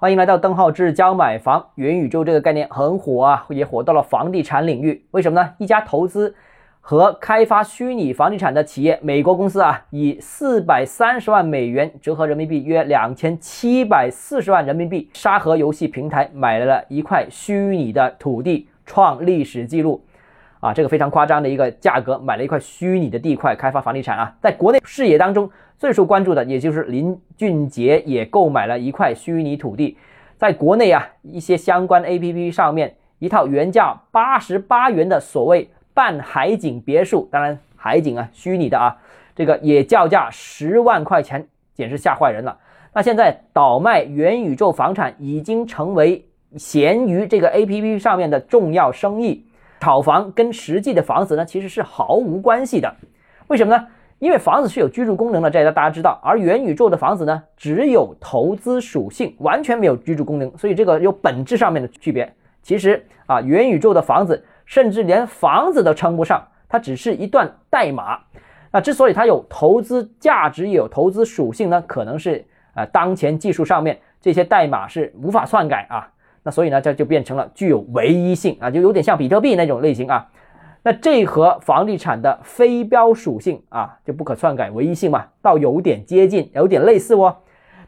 欢迎来到邓浩志教买房。元宇宙这个概念很火啊，也火到了房地产领域。为什么呢？一家投资和开发虚拟房地产的企业，美国公司啊，以四百三十万美元折合人民币约两千七百四十万人民币，沙盒游戏平台买来了一块虚拟的土地，创历史记录。啊，这个非常夸张的一个价格，买了一块虚拟的地块开发房地产啊。在国内视野当中最受关注的，也就是林俊杰也购买了一块虚拟土地。在国内啊，一些相关 APP 上面，一套原价八十八元的所谓半海景别墅，当然海景啊，虚拟的啊，这个也叫价十万块钱，简直吓坏人了。那现在倒卖元宇宙房产已经成为闲鱼这个 APP 上面的重要生意。炒房跟实际的房子呢，其实是毫无关系的。为什么呢？因为房子是有居住功能的，这大家知道。而元宇宙的房子呢，只有投资属性，完全没有居住功能，所以这个有本质上面的区别。其实啊，元宇宙的房子甚至连房子都称不上，它只是一段代码。那之所以它有投资价值，也有投资属性呢，可能是呃当前技术上面这些代码是无法篡改啊。那所以呢，这就变成了具有唯一性啊，就有点像比特币那种类型啊。那这和房地产的非标属性啊，就不可篡改唯一性嘛，倒有点接近，有点类似哦。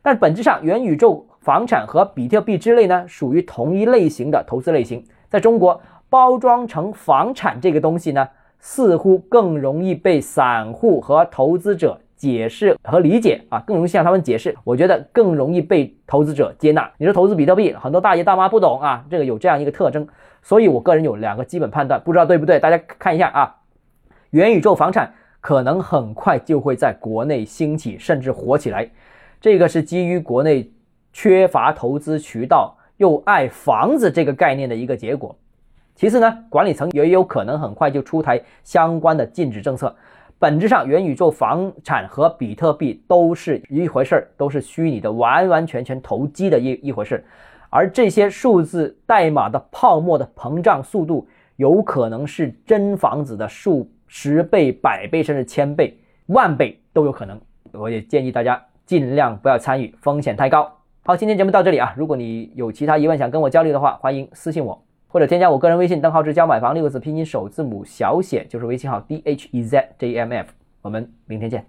但本质上，元宇宙房产和比特币之类呢，属于同一类型的投资类型。在中国，包装成房产这个东西呢，似乎更容易被散户和投资者。解释和理解啊，更容易向他们解释，我觉得更容易被投资者接纳。你说投资比特币，很多大爷大妈不懂啊，这个有这样一个特征，所以我个人有两个基本判断，不知道对不对？大家看一下啊，元宇宙房产可能很快就会在国内兴起，甚至火起来。这个是基于国内缺乏投资渠道又爱房子这个概念的一个结果。其次呢，管理层也有可能很快就出台相关的禁止政策。本质上，元宇宙房产和比特币都是一回事儿，都是虚拟的，完完全全投机的一一回事儿。而这些数字代码的泡沫的膨胀速度，有可能是真房子的数十倍、百倍，甚至千倍、万倍都有可能。我也建议大家尽量不要参与，风险太高。好，今天节目到这里啊，如果你有其他疑问想跟我交流的话，欢迎私信我。或者添加我个人微信邓浩志教买房六个字拼音首字母小写就是微信号 d h e z j m f，我们明天见。